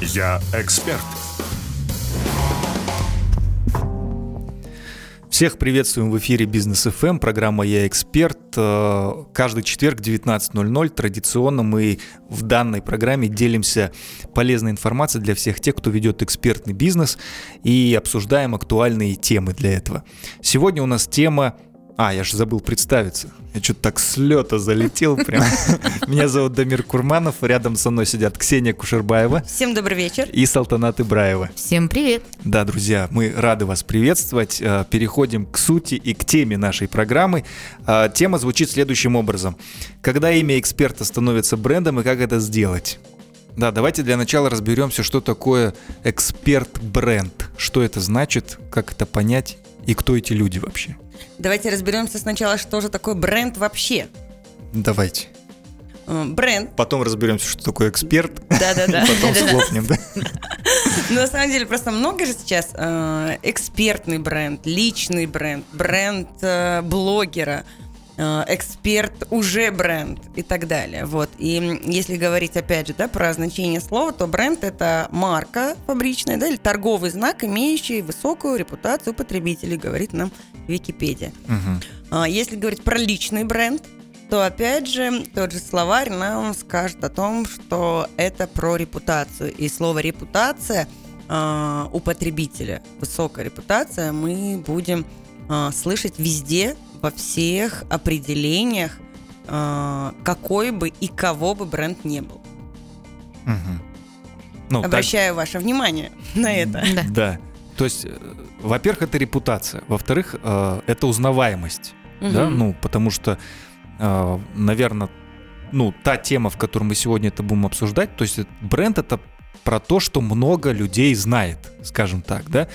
Я эксперт. Всех приветствуем в эфире Бизнес FM, программа «Я эксперт». Э, каждый четверг 19.00 традиционно мы в данной программе делимся полезной информацией для всех тех, кто ведет экспертный бизнес и обсуждаем актуальные темы для этого. Сегодня у нас тема а, я же забыл представиться. Я что-то так с лета залетел прям. Меня зовут Дамир Курманов, рядом со мной сидят Ксения Кушербаева. Всем добрый вечер. И Салтанат Ибраева. Всем привет. Да, друзья, мы рады вас приветствовать. Э, переходим к сути и к теме нашей программы. Э, тема звучит следующим образом. Когда имя эксперта становится брендом и как это сделать? Да, давайте для начала разберемся, что такое эксперт-бренд. Что это значит, как это понять и кто эти люди вообще. Давайте разберемся сначала, что же такое бренд вообще. Давайте. Э, бренд. Потом разберемся, что такое эксперт. Да-да-да. Потом схлопнем, да? Ну, на самом деле, просто много же сейчас э, экспертный бренд, личный бренд, бренд э, блогера, эксперт уже бренд и так далее. Вот. И если говорить, опять же, да, про значение слова, то бренд – это марка фабричная, да, или торговый знак, имеющий высокую репутацию потребителей, говорит нам Википедия. Угу. Если говорить про личный бренд, то опять же тот же словарь нам скажет о том, что это про репутацию. И слово репутация э, у потребителя, высокая репутация, мы будем э, слышать везде, во всех определениях, э, какой бы и кого бы бренд не был. Угу. Ну, Обращаю так... ваше внимание на это. Да. да. То есть, э, во-первых, это репутация, во-вторых, э, это узнаваемость, угу. да, ну, потому что, э, наверное, ну, та тема, в которой мы сегодня это будем обсуждать, то есть бренд это про то, что много людей знает, скажем так, да.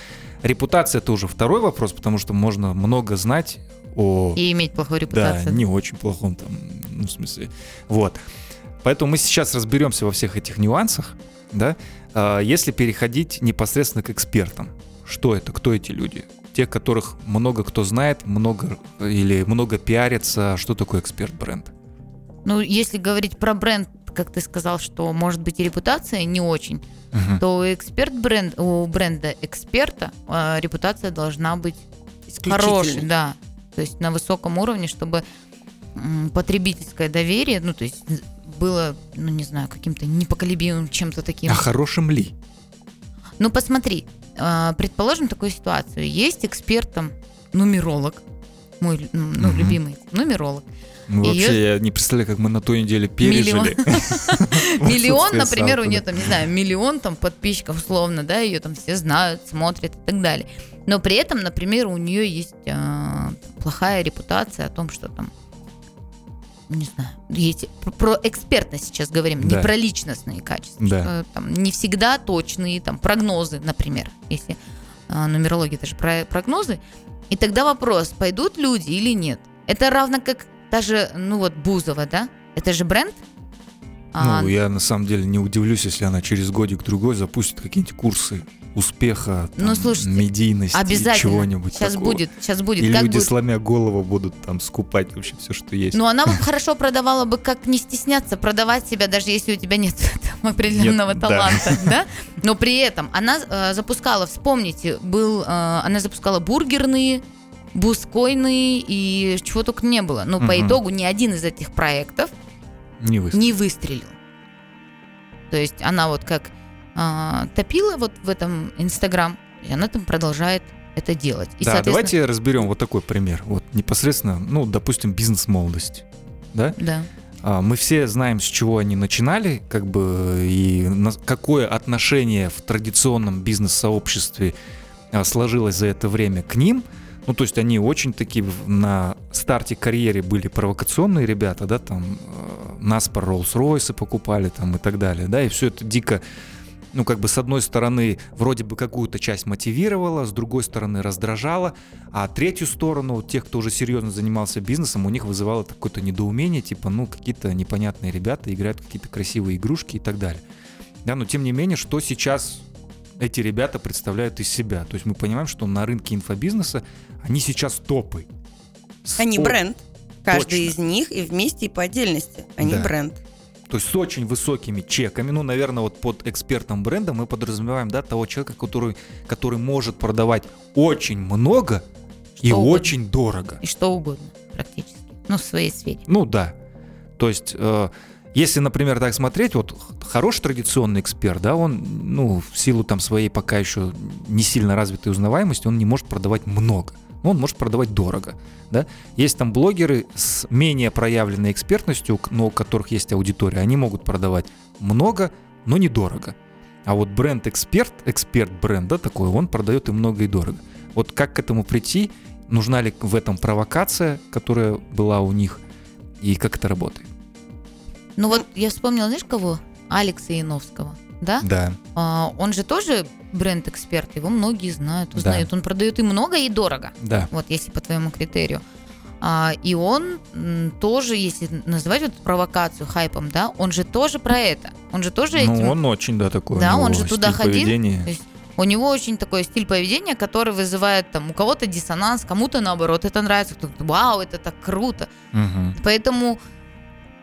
Репутация это уже второй вопрос, потому что можно много знать о... И иметь плохую репутацию. Да, не очень плохом там, ну, в смысле, вот. Поэтому мы сейчас разберемся во всех этих нюансах, да, а, если переходить непосредственно к экспертам. Что это? Кто эти люди? Те, которых много кто знает, много или много пиарится. Что такое эксперт-бренд? Ну, если говорить про бренд, как ты сказал, что может быть и репутация не очень, угу. то эксперт бренд, у бренда эксперта э, репутация должна быть хорошей, да, то есть на высоком уровне, чтобы потребительское доверие, ну то есть было, ну не знаю, каким-то непоколебимым чем-то таким. А хорошим ли? Ну посмотри, а, предположим такую ситуацию. Есть экспертом нумеролог, мой ну, угу. любимый нумеролог. Ну, вообще, ее... я не представляю, как мы на той неделе пережили. Миллион, например, у нее там, не знаю, миллион там подписчиков, условно, да, ее там все знают, смотрят и так далее. Но при этом, например, у нее есть а, плохая репутация о том, что там не знаю, есть, про экспертность сейчас говорим, да. не про личностные качества. Да. Что, там, не всегда точные там, прогнозы, например, если э, нумерология это же про прогнозы. И тогда вопрос, пойдут люди или нет. Это равно как даже, ну вот, Бузова, да? Это же бренд, а, ну, я на самом деле не удивлюсь, если она через годик-другой запустит какие-нибудь курсы успеха, там, ну, слушайте, медийности, обязательно. чего-нибудь Сейчас такого. будет, сейчас будет. И как люди, будет? сломя голову, будут там скупать вообще все, что есть. Ну, она бы хорошо продавала бы, как не стесняться продавать себя, даже если у тебя нет там, определенного нет, таланта, да. да? Но при этом она э, запускала, вспомните, был, э, она запускала бургерные, бускойные и чего только не было. Но угу. по итогу ни один из этих проектов не выстрелил. Не выстрелил. То есть она вот как а, топила вот в этом Инстаграм, и она там продолжает это делать. И, да, соответственно... давайте разберем вот такой пример. Вот непосредственно, ну, допустим, бизнес-молодость. Да? Да. А, мы все знаем, с чего они начинали, как бы, и на, какое отношение в традиционном бизнес-сообществе а, сложилось за это время к ним – ну, то есть они очень такие на старте карьеры были провокационные ребята, да, там э, нас по Роллс-Ройсы покупали там и так далее, да, и все это дико ну, как бы с одной стороны, вроде бы какую-то часть мотивировала, с другой стороны раздражала, а третью сторону, тех, кто уже серьезно занимался бизнесом, у них вызывало какое-то недоумение, типа, ну, какие-то непонятные ребята играют какие-то красивые игрушки и так далее. Да, но тем не менее, что сейчас эти ребята представляют из себя. То есть мы понимаем, что на рынке инфобизнеса они сейчас топы. Они бренд. Каждый Точно. из них и вместе, и по отдельности. Они да. бренд. То есть с очень высокими чеками, ну, наверное, вот под экспертным брендом мы подразумеваем, да, того человека, который, который может продавать очень много Что и угодно. очень дорого. И что угодно практически. Ну, в своей сфере. Ну да. То есть, э, если, например, так смотреть, вот хороший традиционный эксперт, да, он, ну, в силу там своей пока еще не сильно развитой узнаваемости, он не может продавать много. Но он может продавать дорого, да. Есть там блогеры с менее проявленной экспертностью, но у которых есть аудитория, они могут продавать много, но недорого. А вот бренд-эксперт, эксперт бренда такой, он продает и много, и дорого. Вот как к этому прийти, нужна ли в этом провокация, которая была у них, и как это работает? Ну вот я вспомнила, знаешь кого? Алекса Яновского, да? Да. А, он же тоже бренд-эксперт, его многие знают, Да. узнают. Он продает и много, и дорого. Да. Вот если по твоему критерию. А, и он тоже, если называть вот провокацию хайпом, да, он же тоже про это. Он же тоже этим... Ну, он очень, да, такой. Да, у него он же туда ходил. поведения. То есть у него очень такой стиль поведения, который вызывает там у кого-то диссонанс, кому-то наоборот это нравится, кто-то вау, это так круто. Мгм. Поэтому,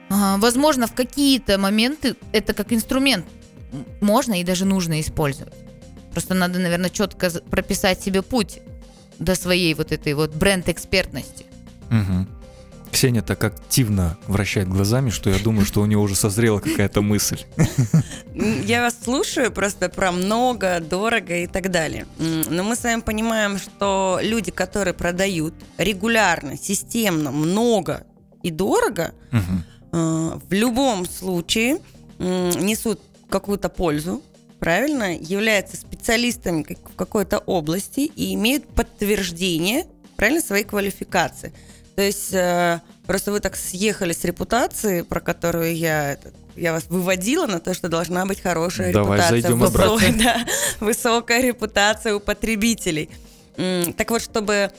а, возможно, в какие-то моменты это как инструмент можно и даже нужно использовать. Просто надо, наверное, четко прописать себе путь до своей вот этой вот бренд-экспертности. Мгм. Ксения так активно вращает глазами, что я думаю, что у нее уже созрела какая-то мысль. Я вас слушаю просто про много, дорого и так далее. Но мы с вами понимаем, что люди, которые продают регулярно, системно, много и дорого, э, в любом случае несут какую-то пользу, правильно, являются специалистами в какой-то области и имеют подтверждение, правильно, своей квалификации. То есть э, просто вы так съехали с репутации, про которую я я вас выводила на то, что должна быть хорошая Давай репутация. зайдем высокая, обратно. да, высокая репутация у потребителей. Так вот, чтобы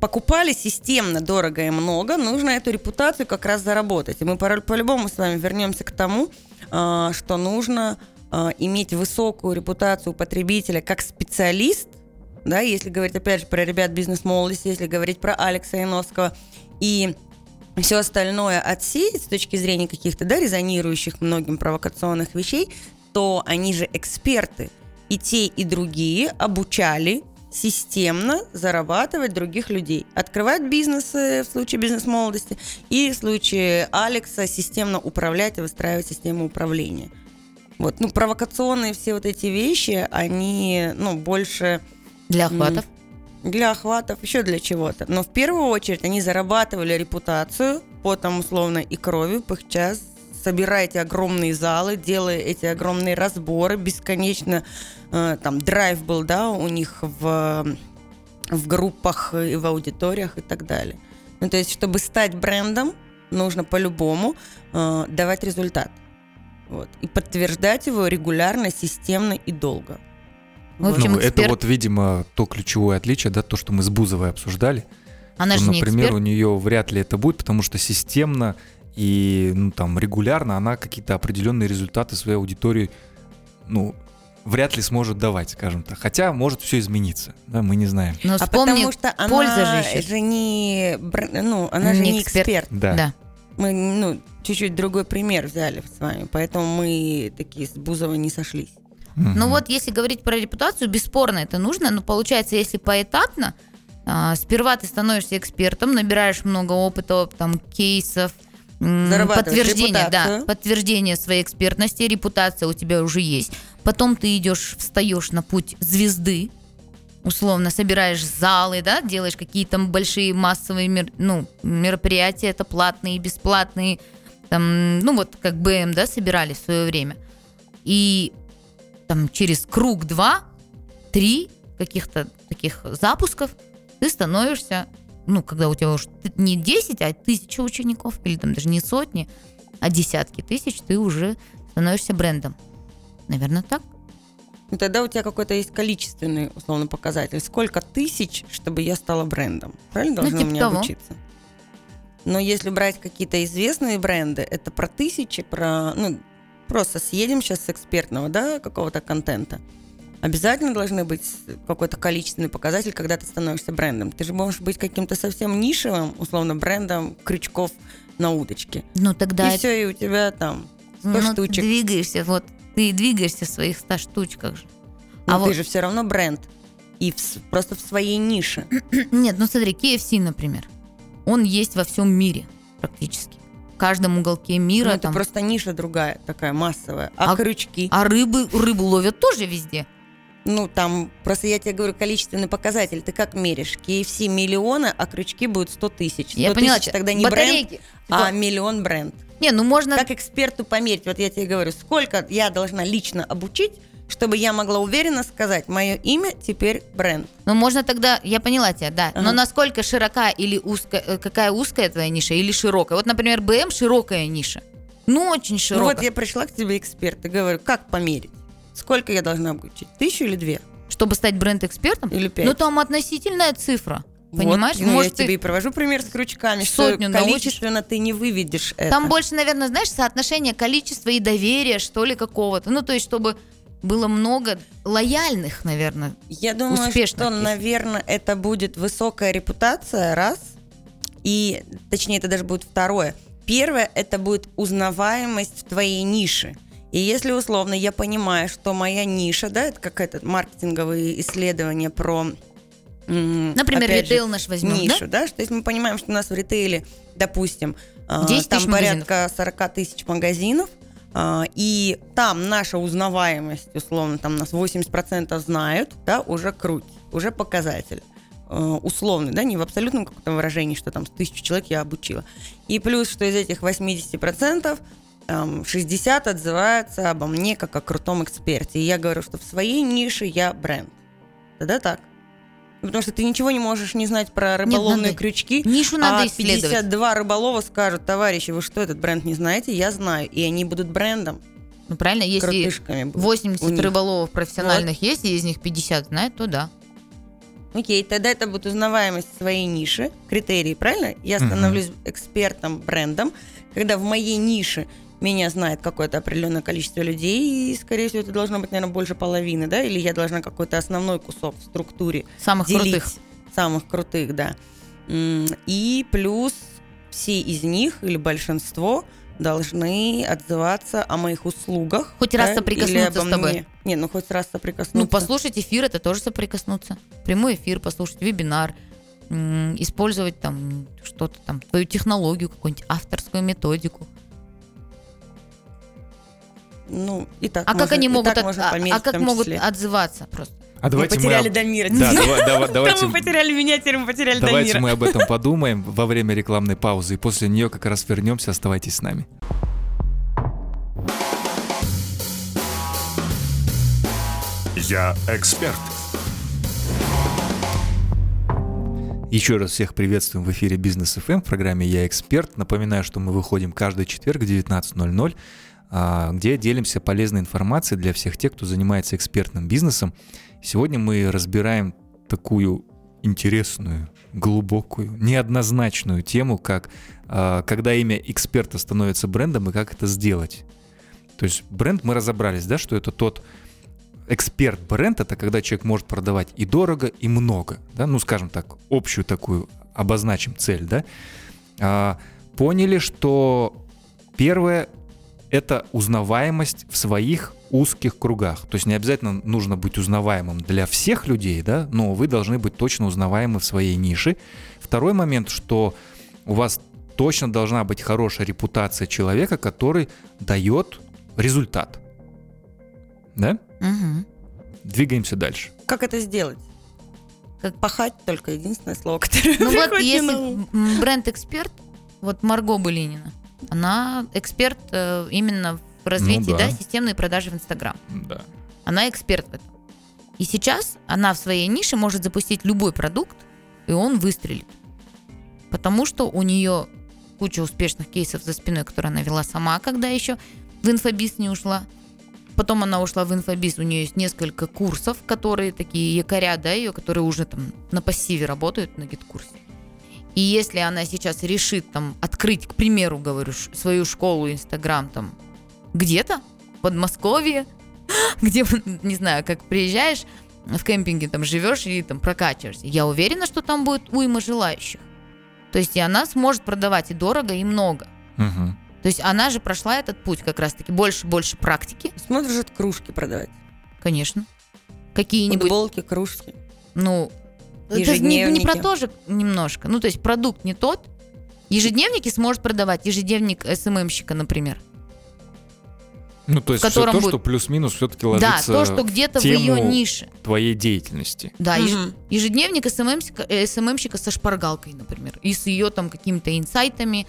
покупали системно, дорого и много, нужно эту репутацию как раз заработать. И мы по- по-любому с вами вернемся к тому, что нужно а, иметь высокую репутацию потребителя как специалист, да, если говорить опять же про ребят бизнес-молодости, если говорить про Алекса Яновского, и все остальное отсеять с точки зрения каких-то, да, резонирующих многим провокационных вещей, то они же эксперты. И те, и другие обучали системно зарабатывать других людей. Открывать бизнесы в случае бизнес-молодости и в случае Алекса системно управлять и выстраивать систему управления. Вот, ну, провокационные все вот эти вещи, они, ну, больше Для охватов. для охватов, еще для чего-то. Но в первую очередь они зарабатывали репутацию потом условно и кровью, пыхтя, собирая эти огромные залы, делая эти огромные разборы, бесконечно э, там драйв был, да, у них в, в группах и в аудиториях и так далее. Ну, то есть, чтобы стать брендом, нужно по-любому э, давать результат. Вот. И подтверждать его регулярно, системно и долго. В общем, Ну, это эксперт- вот, видимо, то ключевое отличие, да, то, что мы с Бузовой обсуждали. Она что, же не например, эксперт. у нее вряд ли это будет, потому что системно и ну, там, регулярно она какие-то определенные результаты своей аудитории ну, вряд ли сможет давать, скажем так. Хотя может все измениться, да, мы не знаем. Но А потому что она польза же же не, ну, она же Не не эксперт. эксперт. Да. да. Мы, ну, чуть-чуть другой пример взяли с вами, поэтому мы такие с Бузовой не сошлись. Мгм. Ну вот, если говорить про репутацию, бесспорно это нужно, но получается, если поэтапно, а, сперва ты становишься экспертом, набираешь много опыта, там, кейсов, подтверждение, да, подтверждение своей экспертности, репутация у тебя уже есть. Потом ты идешь, встаешь на путь звезды, условно собираешь залы, да, делаешь какие-то большие массовые мер- ну, мероприятия, это платные, бесплатные, там, ну вот как БМ, да, собирали в свое время. И там через круг два, три каких-то таких запусков ты становишься, ну, когда у тебя уже не 10, а тысяча учеников, или там даже не сотни, а десятки тысяч, ты уже становишься брендом. Наверное, так. Ну, тогда у тебя какой-то есть количественный, условно, показатель. Сколько тысяч, чтобы я стала брендом? Правильно Ну, должны типа у меня того. обучиться? Но если брать какие-то известные бренды, это про тысячи, про... Ну, просто съедем сейчас с экспертного, да, какого-то контента. Обязательно должны быть какой-то количественный показатель, когда ты становишься брендом. Ты же можешь быть каким-то совсем нишевым, условно, брендом крючков на удочке. Ну, тогда и это- все, и у тебя там 100 Ну, штучек. двигаешься, вот ты двигаешься в своих 100 штучках же. Но а ты вот- же все равно бренд. И в просто в своей нише. Нет, ну смотри, KFC, например, он есть во всем мире практически. В каждом уголке мира. Ну, это там, просто ниша другая, такая массовая. А, А- крючки? А рыбы, рыбу ловят тоже везде. Ну, там, просто я тебе говорю, количественный показатель. Ты как меришь? KFC миллионы, а крючки будут 100 тысяч. 100 Я поняла, тысяч тогда не бренд, батарейки. а Типа, миллион бренд. Не, ну можно... Как эксперту померить? Вот я тебе говорю, сколько я должна лично обучить, чтобы я могла уверенно сказать, мое имя теперь бренд. Ну, можно тогда, я поняла тебя, да. Но Ага. насколько широка или узкая, э, какая узкая твоя ниша или широкая? Вот, например, БМ широкая ниша. Ну, очень Ну широкая. вот я пришла к тебе эксперт и говорю, как померить? Сколько я должна обучить? Тысячу или две? Чтобы стать бренд-экспертом? Или пять? Ну, там относительная цифра. Вот. Понимаешь? Ну, Может, я ты- тебе и провожу пример с крючками, сотню что научишь. количественно ты не выведешь это. Там больше, наверное, знаешь, соотношение количества и доверия, что ли, какого-то. Ну, то есть, чтобы было много лояльных, наверное. Я думаю, успешных что, есть. наверное, это будет высокая репутация, раз. И, точнее, это даже будет второе. Первое, это будет узнаваемость в твоей нише. И если условно я понимаю, что моя ниша, да, это какое-то маркетинговые исследования про... Например, опять же, ритейл наш возьмем, нишу, да? что если мы понимаем, что у нас в ритейле, допустим, а, 10 там тысяч магазинов. порядка 40 тысяч магазинов, а, и там наша узнаваемость, условно, там нас 80% знают, да, уже круть, уже показатель э, условный, да, не в абсолютном каком-то выражении, что там с тысячу человек я обучила. И плюс, что из этих 80% там, 60 отзываются обо мне как о крутом эксперте. И я говорю, что в своей нише я бренд. Тогда так. Потому что ты ничего не можешь не знать про рыболовные надо- крючки. Нишу надо а исследовать. 52 рыболова скажут, товарищи, вы что, этот бренд не знаете? Я знаю. И они будут брендом, Ну, правильно, если крутышками. будут. 80 у них. рыболовов профессиональных есть, и из них 50 знают, то да. Окей, тогда это будет узнаваемость своей ниши, критерии, правильно? Я становлюсь экспертом, брендом, когда в моей нише меня знает какое-то определенное количество людей, и, скорее всего, это должно быть, наверное, больше половины, да? Или я должна какой-то основной кусок в структуре Самых делить. крутых. Самых крутых, да. И плюс все из них, или большинство, должны отзываться о моих услугах. Хоть раз да, соприкоснуться с тобой. мне. Не, ну хоть раз соприкоснуться. Ну, послушать эфир, это тоже соприкоснуться. Прямой эфир послушать, вебинар, использовать там что-то там, твою технологию, какую-нибудь авторскую методику. Ну, и так А как можно- они и могут, от- можно а, померить а в как могут отзываться просто? А Мы давайте потеряли об- Дамира. Да, дава- дава- давайте, мы потеряли меня, теперь мы потеряли давайте Дамира. мы об этом подумаем во время рекламной паузы, и после нее как раз вернемся. Оставайтесь с нами. Я эксперт. Еще раз всех приветствуем в эфире Бизнес ФМ в программе «Я эксперт». Напоминаю, что мы выходим каждый четверг в 19.00, а, где делимся полезной информацией для всех тех, кто занимается экспертным бизнесом. Сегодня мы разбираем такую интересную, глубокую, неоднозначную тему, как а, когда имя эксперта становится брендом и как это сделать. То есть бренд мы разобрались, да, что это тот эксперт бренд это когда человек может продавать и дорого, и много, да, ну скажем так, общую такую обозначим цель, да. А, поняли, что первое это узнаваемость в своих узких кругах. То есть не обязательно нужно быть узнаваемым для всех людей, да, но вы должны быть точно узнаваемы в своей нише. Второй момент, что у вас точно должна быть хорошая репутация человека, который дает результат. Да? Мгм. Двигаемся дальше. Как это сделать? Как- Пахать только единственное слово, которое Ну вот если бренд-эксперт, вот Марго Былинина, она эксперт э, именно в развитии Ну да. да, системной продажи в Инстаграм. Да. Она эксперт в этом. И сейчас она в своей нише может запустить любой продукт, и он выстрелит. Потому что у нее куча успешных кейсов за спиной, которые она вела сама, когда еще в инфобиз не ушла. Потом она ушла в инфобиз, у нее есть несколько курсов, которые такие якоря, да, ее, которые уже там на пассиве работают на гид-курсе. И если она сейчас решит там открыть, к примеру, говорю, свою школу Инстаграм там где-то, в Подмосковье, где, не знаю, как приезжаешь в кемпинге, там живешь и там прокачиваешься. Я уверена, что там будет уйма желающих. То есть и она сможет продавать и дорого, и много. Мгм. То есть она же прошла этот путь как раз-таки. Больше-больше практики, Сможет кружки продавать. конечно. Какие-нибудь, Футболки, кружки. ну, это же не, не про Ежедневники. то же немножко. Ну, то есть продукт не тот. Ежедневники сможет продавать. Ежедневник СММщика, например. Ну, то есть в все то, будет- что плюс-минус все-таки Да, ложится то, что где-то в тему ее нише. твоей деятельности. Да, Мгм. ежедневник СММщика, э, СММщика со шпаргалкой, например, и с ее там какими-то инсайтами,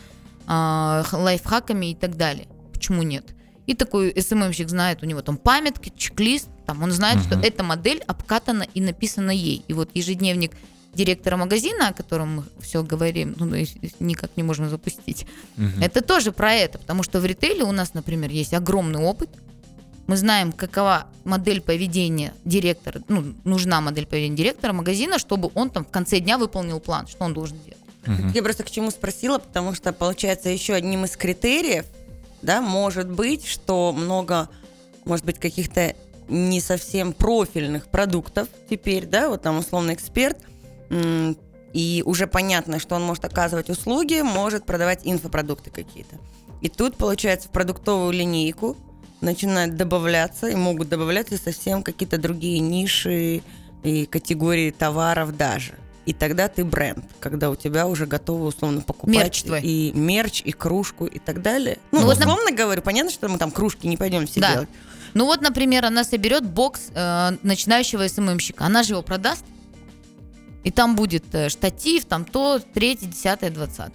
х- лайфхаками и так далее. Почему нет? И такой СММщик знает, у него там памятки, чек-лист, там он знает, что Мгм. эта модель обкатана и написана ей. И вот ежедневник директора магазина, о котором мы все говорим, ну, есть никак не можем запустить, Мгм. это тоже про это, потому что в ритейле у нас, например, есть огромный опыт. Мы знаем, какова модель поведения директора, ну, нужна модель поведения директора магазина, чтобы он там в конце дня выполнил план, что он должен делать. Мгм. Я просто к чему спросила, потому что, получается, еще одним из критериев, да, может быть, что много, может быть, каких-то не совсем профильных продуктов теперь, да, вот там условно эксперт, и уже понятно, что он может оказывать услуги, может продавать инфопродукты какие-то. И тут, получается, в продуктовую линейку начинают добавляться, и могут добавляться совсем какие-то другие ниши и категории товаров даже. И тогда ты бренд, когда у тебя уже готовы условно покупать Мерч твой. и мерч, и кружку, и так далее. Ну, Ну, вот, условно говорю, понятно, что мы там кружки не пойдем все Да. делать. Ну вот, например, она соберет бокс э, начинающего СММщика, она же его продаст, и там будет э, штатив, там то, третье, десятое, двадцатое.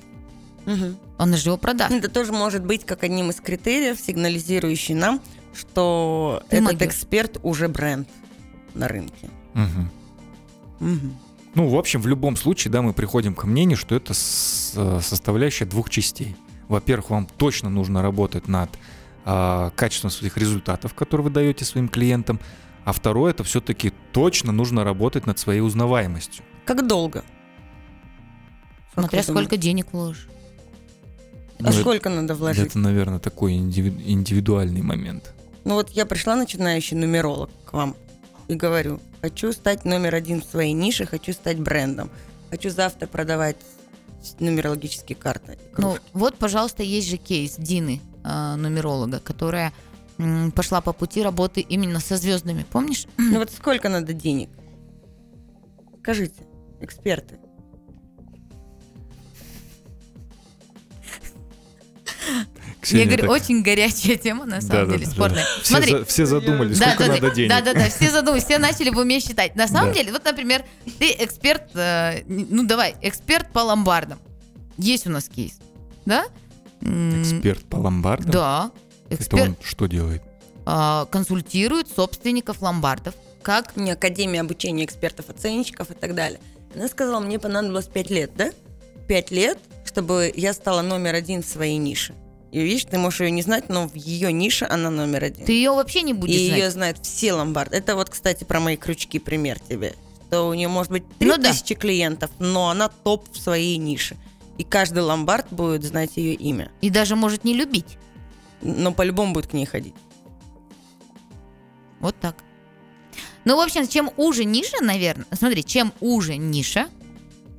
Мгм. Она же его продаст. Это тоже может быть как одним из критериев, сигнализирующий нам, что Ты этот магия. эксперт уже бренд на рынке. Мгм. Мгм. Ну, в общем, в любом случае, да, мы приходим к мнению, что это с- э, составляющая двух частей. Во-первых, вам точно нужно работать над а, качеством своих результатов, которые вы даете своим клиентам. А второе, это все-таки точно нужно работать над своей узнаваемостью. Как долго? Смотря Как сколько денег вложишь. думаете? Ну, А это- сколько надо вложить? Это, наверное, такой индиви- индивидуальный момент. Ну вот я пришла начинающий нумеролог к вам и говорю, хочу стать номер один в своей нише, хочу стать брендом, хочу завтра продавать нумерологические карты. и Ну, кружки. вот, пожалуйста, есть же кейс Дины, э, нумеролога, которая пошла по пути работы именно со звездами. Помнишь? Ну вот сколько надо денег? Скажите, эксперты. Ксения, Я говорю, так- очень горячая тема, на самом Да-да-да, деле, да. спорная. Все, Смотри, за- все задумались, Да, сколько да, надо да, денег. Да, да, да, все задумались, все начали в уме считать. На самом Да. деле, вот, например, ты эксперт, э, ну давай, эксперт по ломбардам. Есть у нас кейс, да? Эксперт по ломбардам? Да. Это Эксперт он что делает? а, консультирует собственников ломбардов. Как? Не Академия обучения экспертов, оценщиков и так далее. Она сказала, мне понадобилось 5 лет, да? 5 лет, чтобы я стала номер один в своей нише. И видишь, ты можешь ее не знать, но в ее нише она номер один. Ты ее вообще не И будешь ее знать. знают все ломбарды. Это вот, кстати, про мои крючки пример тебе. Что у нее может быть Ну да. 3000 клиентов, но она топ в своей нише. И каждый ломбард будет знать ее имя. И даже может не любить. Но по-любому будет к ней ходить. Вот так. Ну, в общем, чем уже ниша, наверное, смотри, чем уже ниша,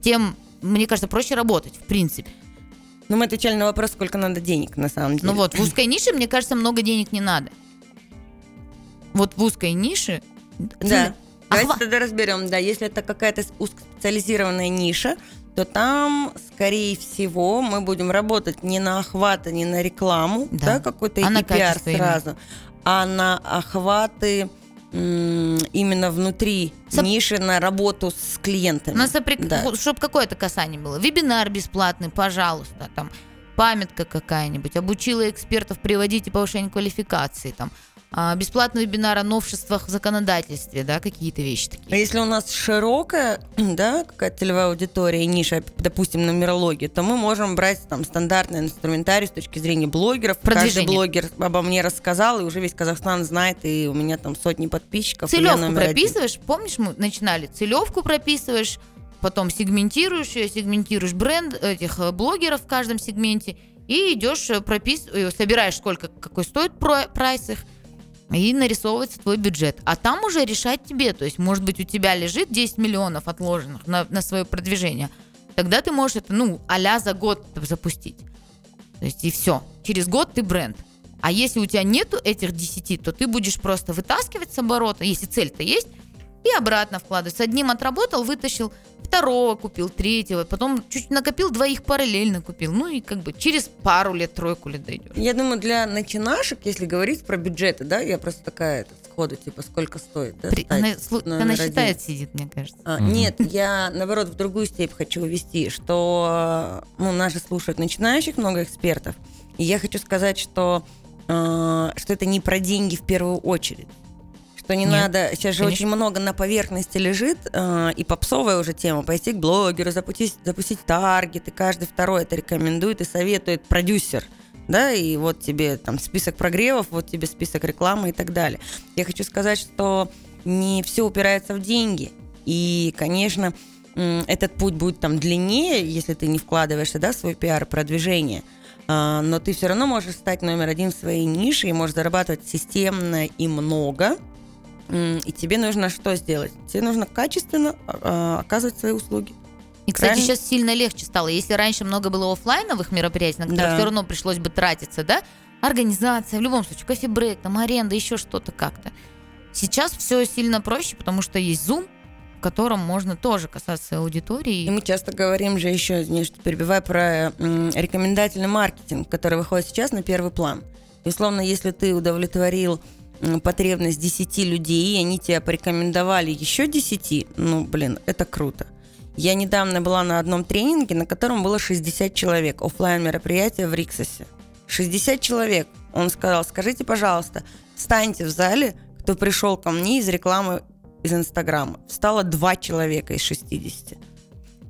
тем, мне кажется, проще работать, в принципе. Но мы отвечали на вопрос, сколько надо денег на самом деле. Ну вот, в узкой нише, мне кажется, много денег не надо. Вот в узкой нише... Да. Давайте Охва- тогда разберем. Да, если это какая-то узкоспециализированная ниша, то там, скорее всего, мы будем работать не на охваты, не на рекламу, Да. да, какой-то А на пиар именно. сразу, а на охваты именно внутри Соп- ниши на работу с клиентами. У нас, Да. чтобы какое-то касание было. Вебинар бесплатный, пожалуйста, там, памятка какая-нибудь, обучила экспертов приводить и повышение квалификации, там, а, бесплатный вебинар о новшествах в законодательстве, да, какие-то вещи А такие. если у нас широкая, да, какая-то целевая аудитория, и ниша, допустим, нумерология, то мы можем брать там стандартный инструментарий с точки зрения блогеров. Каждый Продвижение. блогер обо мне рассказал, и уже весь Казахстан знает, и у меня там сотни подписчиков. Целевку номер один. прописываешь, помнишь, мы начинали, целевку прописываешь, потом сегментируешь ее, сегментируешь бренд этих э, блогеров в каждом сегменте, и идешь, э, пропис... э, собираешь, сколько, какой стоит прайс их, и нарисовывается твой бюджет. А там уже решать тебе. То есть, может быть, у тебя лежит 10 миллионов отложенных на, на свое продвижение. Тогда ты можешь это, ну, а за год запустить. То есть и все. Через год ты бренд. А если у тебя нету этих 10, то ты будешь просто вытаскивать с оборота, если цель-то есть, и обратно вкладывать. С одним отработал, вытащил, второго купил, третьего, потом чуть накопил, двоих параллельно купил. Ну и как бы через пару лет, тройку лет дойдешь. Я думаю, для начинашек, если говорить про бюджеты, да, я просто такая это, сходу, типа, сколько стоит, да, При- стать она, слу- она считает, сидит, мне кажется. А, Мгм. Нет, я наоборот в другую степь хочу увести, что ну, нас же слушают начинающих много экспертов, и я хочу сказать, что, э, что это не про деньги в первую очередь. Что не Нет, надо, сейчас же конечно. очень много на поверхности лежит, э, и попсовая уже тема, пойти к блогеру, запустить, запустить таргет, и каждый второй это рекомендует и советует продюсер, да, и вот тебе там список прогревов, вот тебе список рекламы и так далее. Я хочу сказать, что не все упирается в деньги, и, конечно, этот путь будет там длиннее, если ты не вкладываешься, да, в свой пиар, продвижение, А, но ты все равно можешь стать номер один в своей нише и можешь зарабатывать системно и много, и тебе нужно что сделать? Тебе нужно качественно а, оказывать свои услуги. И, кстати, Правильно? сейчас сильно легче стало. Если раньше много было оффлайновых мероприятий, на которые Да. все равно пришлось бы тратиться, да, организация, в любом случае, кофе-брейк, там, аренда, еще что-то как-то. Сейчас все сильно проще, потому что есть Zoom, в котором можно тоже касаться И аудитории. мы часто говорим же еще, извиняюсь, что перебиваю, про рекомендательный маркетинг, который выходит сейчас на первый план. И, условно, если ты удовлетворил потребность 10 людей, и они тебя порекомендовали еще 10, ну, блин, это круто. Я недавно была на одном тренинге, на котором было 60 человек, оффлайн мероприятие в Риксосе. 60 человек. Он сказал, скажите, пожалуйста, встаньте в зале, кто пришел ко мне из рекламы из Инстаграма. Встало два человека из 60.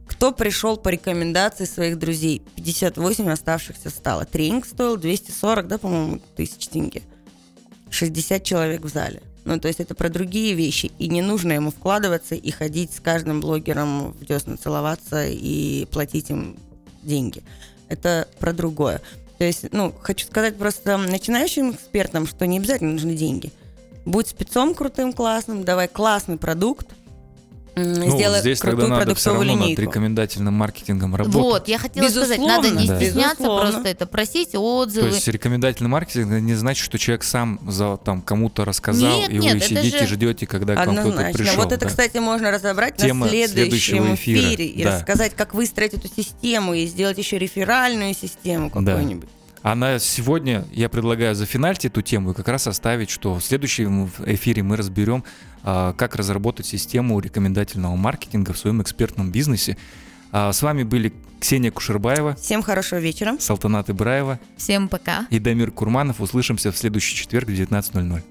Кто пришел по рекомендации своих друзей? 58 оставшихся стало. Тренинг стоил 240, да, по-моему, тысяч тенге. 60 человек в зале. Ну, то есть это про другие вещи. И не нужно ему вкладываться и ходить с каждым блогером в десна целоваться и платить им деньги. Это про другое. То есть, ну, хочу сказать просто начинающим экспертам, что не обязательно нужны деньги. Будь спецом крутым, классным, давай классный продукт, Ну, сделай здесь тогда крутую надо все равно над линейку. рекомендательным маркетингом работать. Вот, я хотела сказать, надо не Безусловно, стесняться безусловно. просто это, просить То отзывы. есть рекомендательный маркетинг это не значит, что человек сам за там кому-то рассказал, Нет, и нет, вы это сидите же- ждете, когда к вам кто-то Однозначно. пришел. вот это, да. кстати, можно разобрать Тема на следующем эфира, эфире и да. рассказать, как выстроить эту систему и сделать еще реферальную систему Да. какую-нибудь. А на сегодня я предлагаю зафинальить эту тему и как раз оставить, что в следующем эфире мы разберем, а, как разработать систему рекомендательного маркетинга в своем экспертном бизнесе. А, С вами были Ксения Кушербаева, Всем хорошего вечера. Салтанат Ибраева Всем пока. и Дамир Курманов. Услышимся в следующий четверг в 19.00.